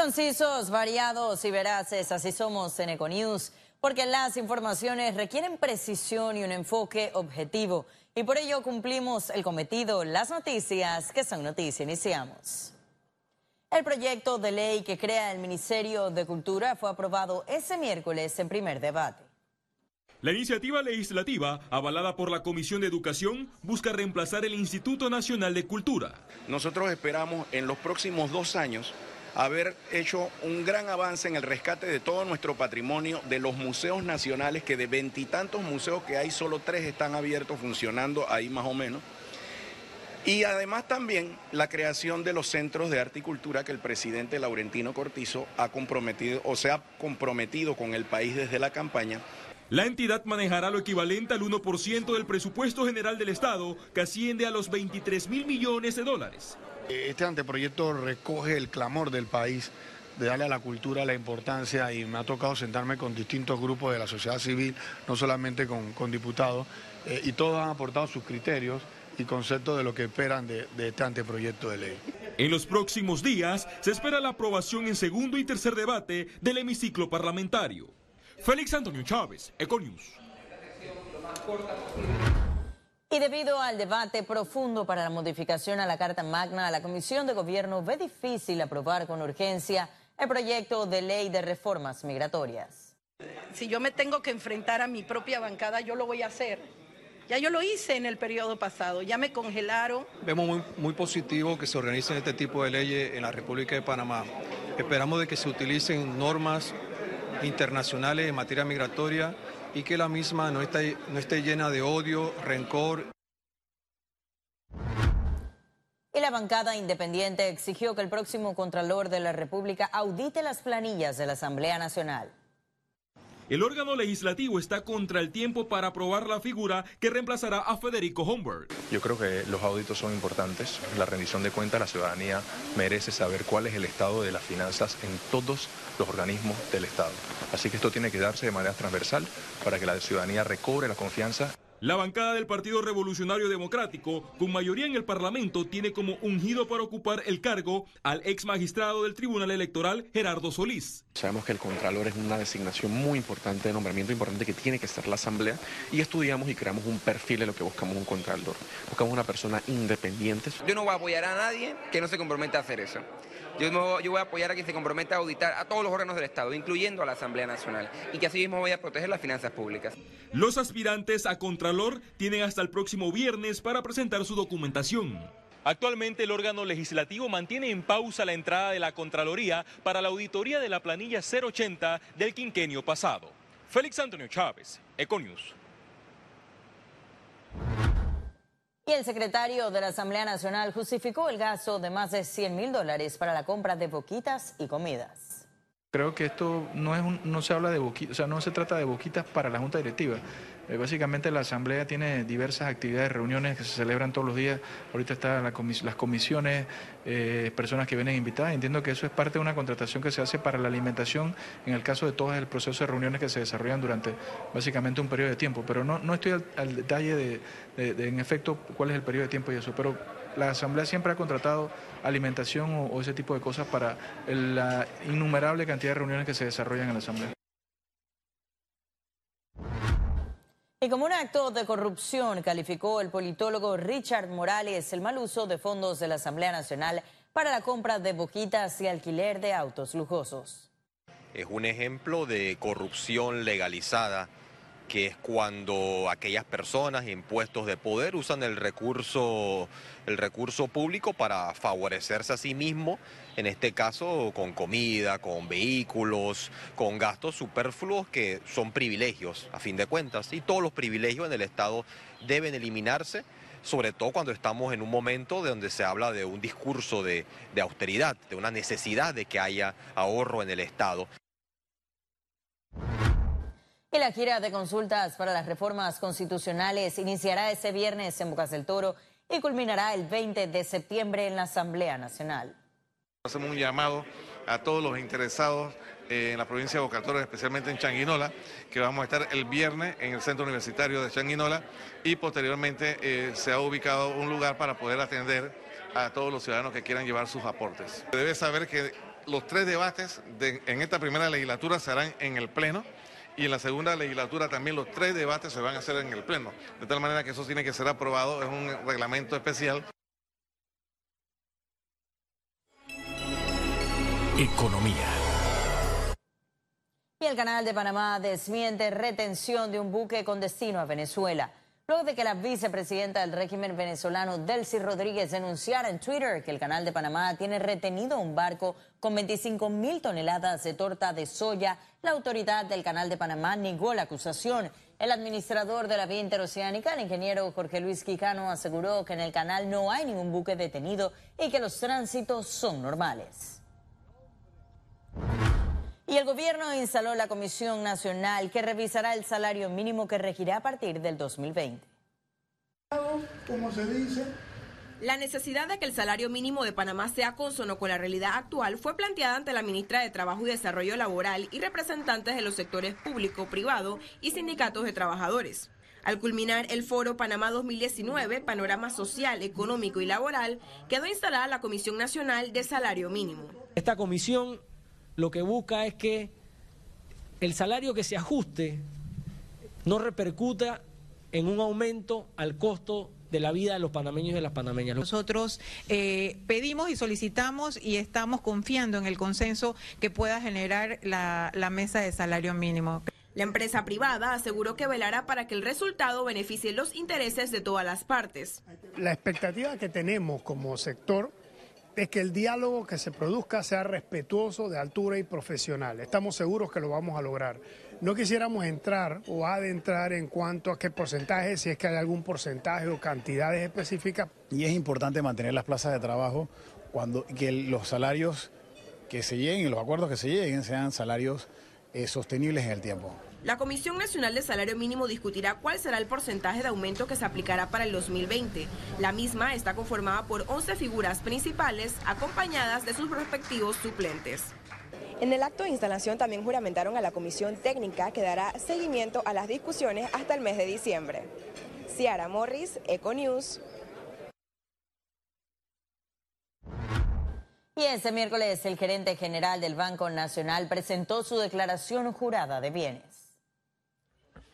Concisos, variados y veraces, así somos en Econews, porque las informaciones requieren precisión y un enfoque objetivo. Y por ello cumplimos el cometido, las noticias que son noticias. Iniciamos. El proyecto de ley que crea el Ministerio de Cultura fue aprobado ese miércoles en primer debate. La iniciativa legislativa, avalada por la Comisión de Educación, busca reemplazar el Instituto Nacional de Cultura. Nosotros esperamos en los próximos dos años haber hecho un gran avance en el rescate de todo nuestro patrimonio, de los museos nacionales, que de veintitantos museos que hay, solo tres están abiertos, funcionando ahí más o menos. Y además también la creación de los centros de arte y cultura que el presidente Laurentino Cortizo ha comprometido o se ha comprometido con el país desde la campaña la entidad manejará lo equivalente al 1% del presupuesto general del Estado, que asciende a los 23 mil millones de dólares. Este anteproyecto recoge el clamor del país de darle a la cultura la importancia y me ha tocado sentarme con distintos grupos de la sociedad civil, no solamente con, diputados, eh, y todos han aportado sus criterios y conceptos de lo que esperan de, de este anteproyecto de ley. En los próximos días se espera la aprobación en segundo y tercer debate del hemiciclo parlamentario. Félix Antonio Chávez, Econius. Y debido al debate profundo para la modificación a la Carta Magna, la Comisión de Gobierno ve difícil aprobar con urgencia el proyecto de ley de reformas migratorias. Si yo me tengo que enfrentar a mi propia bancada, yo lo voy a hacer. Ya yo lo hice en el periodo pasado, ya me congelaron. Vemos muy, muy positivo que se organicen este tipo de leyes en la República de Panamá. Esperamos de que se utilicen normas internacionales en materia migratoria y que la misma no esté, no esté llena de odio, rencor. Y la bancada independiente exigió que el próximo Contralor de la República audite las planillas de la Asamblea Nacional. El órgano legislativo está contra el tiempo para aprobar la figura que reemplazará a Federico Homberg. Yo creo que los auditos son importantes. La rendición de cuentas, la ciudadanía merece saber cuál es el estado de las finanzas en todos los organismos del Estado. Así que esto tiene que darse de manera transversal para que la ciudadanía recobre la confianza. La bancada del Partido Revolucionario Democrático, con mayoría en el Parlamento, tiene como ungido para ocupar el cargo al ex magistrado del Tribunal Electoral, Gerardo Solís. Sabemos que el Contralor es una designación muy importante, de nombramiento importante que tiene que estar la Asamblea y estudiamos y creamos un perfil de lo que buscamos un Contralor. Buscamos una persona independiente. Yo no voy a apoyar a nadie que no se comprometa a hacer eso. Yo, yo, voy a apoyar a quien se comprometa a auditar a todos los órganos del Estado, incluyendo a la Asamblea Nacional, y que así mismo vaya a proteger las finanzas públicas. Los aspirantes a Contralor tienen hasta el próximo viernes para presentar su documentación. Actualmente el órgano legislativo mantiene en pausa la entrada de la Contraloría para la auditoría de la planilla 080 del quinquenio pasado. Félix Antonio Chávez, Econius. Y el secretario de la Asamblea Nacional justificó el gasto de más de 100 mil dólares para la compra de boquitas y comidas. Creo que esto no, es no se habla de boquitas, o sea, no se trata de boquitas para la Junta Directiva. Eh, básicamente la Asamblea tiene diversas actividades, reuniones que se celebran todos los días. Ahorita están las comisiones, eh, personas que vienen invitadas. Entiendo que eso es parte de una contratación que se hace para la alimentación en el caso de todo el proceso de reuniones que se desarrollan durante básicamente un periodo de tiempo. Pero no, no estoy al, detalle de, en efecto, cuál es el periodo de tiempo y eso. Pero la Asamblea siempre ha contratado alimentación o, o ese tipo de cosas para la innumerable cantidad de reuniones que se desarrollan en la Asamblea. Y como un acto de corrupción calificó el politólogo Richard Morales el mal uso de fondos de la Asamblea Nacional para la compra de boquitas y alquiler de autos lujosos. Es un ejemplo de corrupción legalizada que es cuando aquellas personas en puestos de poder usan el recurso, el recurso público para favorecerse a sí mismo, en este caso con comida, con vehículos, con gastos superfluos que son privilegios, a fin de cuentas, y todos los privilegios en el Estado deben eliminarse sobre todo cuando estamos en un momento de donde se habla de un discurso de, de austeridad, de una necesidad de que haya ahorro en el Estado. Y la gira de consultas para las reformas constitucionales iniciará este viernes en Bocas del Toro y culminará el 20 de septiembre en la Asamblea Nacional. Hacemos un llamado a todos los interesados eh, en la provincia de Boca del Toro, especialmente en Changuinola, que vamos a estar el viernes en el Centro Universitario de Changuinola y posteriormente eh, se ha ubicado un lugar para poder atender a todos los ciudadanos que quieran llevar sus aportes. Debe saber que los tres debates en esta primera legislatura se harán en el Pleno y en la segunda legislatura también los tres debates se van a hacer en el Pleno. De tal manera que eso tiene que ser aprobado, es un reglamento especial. Economía. Y el canal de Panamá desmiente retención de un buque con destino a Venezuela. Luego de que la vicepresidenta del régimen venezolano, Delcy Rodríguez, denunciara en Twitter que el canal de Panamá tiene retenido un barco con 25 mil toneladas de torta de soya, la autoridad del canal de Panamá negó la acusación. El administrador de la vía interoceánica, el ingeniero Jorge Luis Quijano, aseguró que en el canal no hay ningún buque detenido y que los tránsitos son normales. Y el gobierno instaló la Comisión Nacional que revisará el salario mínimo que regirá a partir del 2020. Como se dice, la necesidad de que el salario mínimo de Panamá sea consono con la realidad actual fue planteada ante la ministra de Trabajo y Desarrollo Laboral y representantes de los sectores público, privado y sindicatos de trabajadores. Al culminar el foro Panamá 2019, Panorama Social, Económico y Laboral, quedó instalada la Comisión Nacional de Salario Mínimo. Esta comisión lo que busca es que el salario que se ajuste no repercuta en un aumento al costo de la vida de los panameños y de las panameñas. Nosotros eh, pedimos y solicitamos y estamos confiando en el consenso que pueda generar la, la mesa de salario mínimo. La empresa privada aseguró que velará para que el resultado beneficie los intereses de todas las partes. La expectativa que tenemos como sector es que el diálogo que se produzca sea respetuoso, de altura y profesional. Estamos seguros que lo vamos a lograr. No quisiéramos entrar o adentrar en cuanto a qué porcentaje, si es que hay algún porcentaje o cantidades específicas. Y es importante mantener las plazas de trabajo cuando que los salarios que se lleguen y los acuerdos que se lleguen sean salarios eh, sostenibles en el tiempo. La Comisión Nacional de Salario Mínimo discutirá cuál será el porcentaje de aumento que se aplicará para el 2020. La misma está conformada por 11 figuras principales acompañadas de sus respectivos suplentes. En el acto de instalación también juramentaron a la comisión técnica que dará seguimiento a las discusiones hasta el mes de diciembre. Ciara Morris, Econews. Y este miércoles el gerente general del Banco Nacional presentó su declaración jurada de bienes.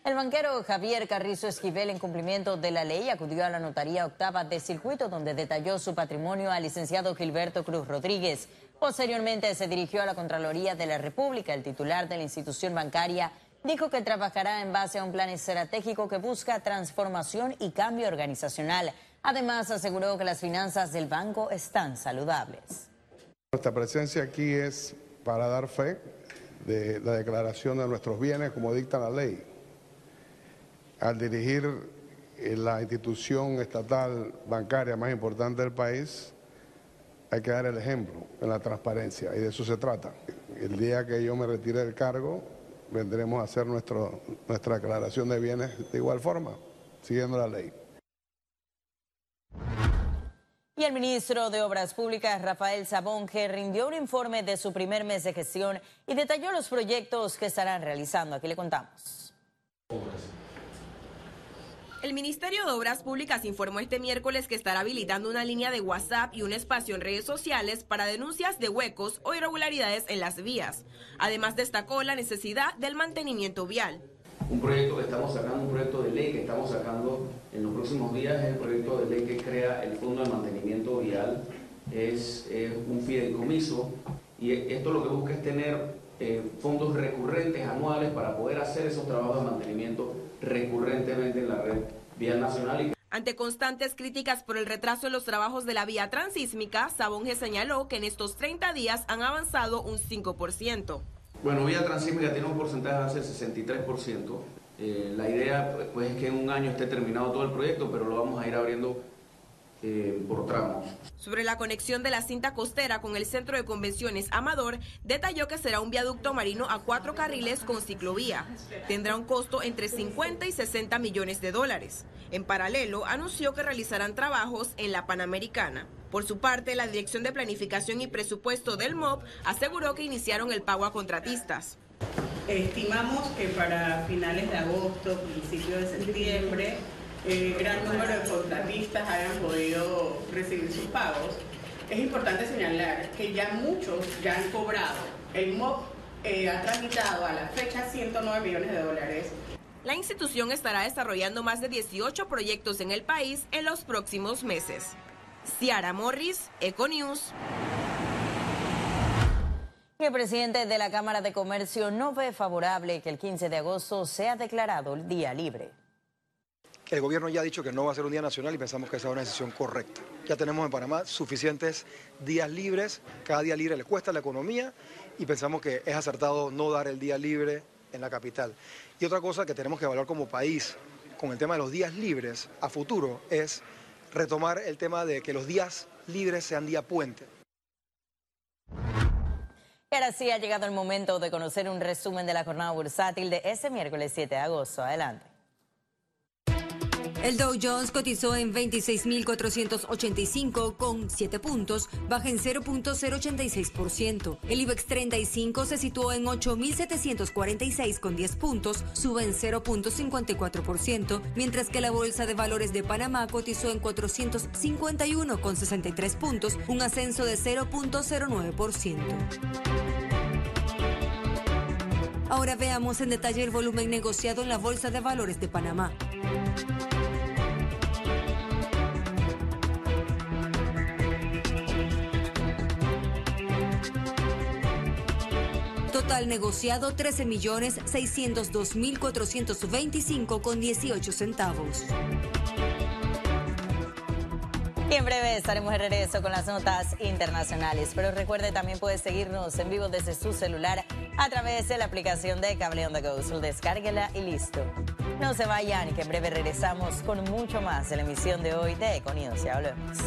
El banquero Javier Carrizo Esquivel, en cumplimiento de la ley, acudió a la notaría octava de circuito, donde detalló su patrimonio al licenciado Gilberto Cruz Rodríguez. Posteriormente se dirigió a la Contraloría de la República. El titular de la institución bancaria dijo que trabajará en base a un plan estratégico que busca transformación y cambio organizacional. Además, aseguró que las finanzas del banco están saludables. Nuestra presencia aquí es para dar fe de la declaración de nuestros bienes como dicta la ley al dirigir eh, la institución estatal bancaria más importante del país, hay que dar el ejemplo en la transparencia y de eso se trata. El día que yo me retire del cargo, vendremos a hacer nuestro, nuestra declaración de bienes de igual forma, siguiendo la ley. Y el ministro de Obras Públicas, Rafael Sabonge, rindió un informe de su primer mes de gestión y detalló los proyectos que estarán realizando. Aquí le contamos. El Ministerio de Obras Públicas informó este miércoles que estará habilitando una línea de WhatsApp y un espacio en redes sociales para denuncias de huecos o irregularidades en las vías. Además destacó la necesidad del mantenimiento vial. Un proyecto que estamos sacando, un proyecto de ley que estamos sacando en los próximos días es el proyecto de ley que crea el Fondo de Mantenimiento Vial. Es, un fideicomiso y esto lo que busca es tener eh, fondos recurrentes anuales para poder hacer esos trabajos de mantenimiento recurrentemente en la red vial nacional. Ante constantes críticas por el retraso en los trabajos de la vía transísmica, Sabonge señaló que en estos 30 días han avanzado un 5%. Bueno, vía transísmica tiene un porcentaje de 63%. Eh, la idea pues, es que en un año esté terminado todo el proyecto, pero lo vamos a ir abriendo eh, por tramos. Sobre la conexión de la cinta costera con el centro de convenciones Amador, detalló que será un viaducto marino a cuatro carriles con ciclovía. Tendrá un costo entre 50 y 60 millones de dólares. En paralelo, anunció que realizarán trabajos en la Panamericana. Por su parte, la Dirección de Planificación y Presupuesto del MOB aseguró que iniciaron el pago a contratistas. Estimamos que para finales de agosto, principios de septiembre, eh, gran número de contratistas hayan podido recibir sus pagos, es importante señalar que ya muchos ya han cobrado. El MOP eh, ha tramitado a la fecha 109 millones de dólares. La institución estará desarrollando más de 18 proyectos en el país en los próximos meses. Ciara Morris, Econews. El presidente de la Cámara de Comercio no ve favorable que el 15 de agosto sea declarado el día libre. El gobierno ya ha dicho que no va a ser un día nacional y pensamos que esa es una decisión correcta. Ya tenemos en Panamá suficientes días libres, cada día libre le cuesta a la economía y pensamos que es acertado no dar el día libre en la capital. Y otra cosa que tenemos que evaluar como país con el tema de los días libres a futuro es retomar el tema de que los días libres sean día puente. Y ahora sí ha llegado el momento de conocer un resumen de la jornada bursátil de ese miércoles 7 de agosto. Adelante. El Dow Jones cotizó en 26.485 con 7 puntos, baja en 0.086%. El IBEX 35 se situó en 8.746 con 10 puntos, sube en 0.54%, mientras que la Bolsa de Valores de Panamá cotizó en 451 con 63 puntos, un ascenso de 0.09%. Ahora veamos en detalle el volumen negociado en la Bolsa de Valores de Panamá. Total negociado 13 millones 602 mil 425 con 18 centavos. Y en breve estaremos de regreso con las notas internacionales. Pero recuerde, también puede seguirnos en vivo desde su celular a través de la aplicación de Cable On The Go. Descárguela y listo. No se vayan, que en breve regresamos con mucho más en la emisión de hoy de Econidos. Ya hablemos.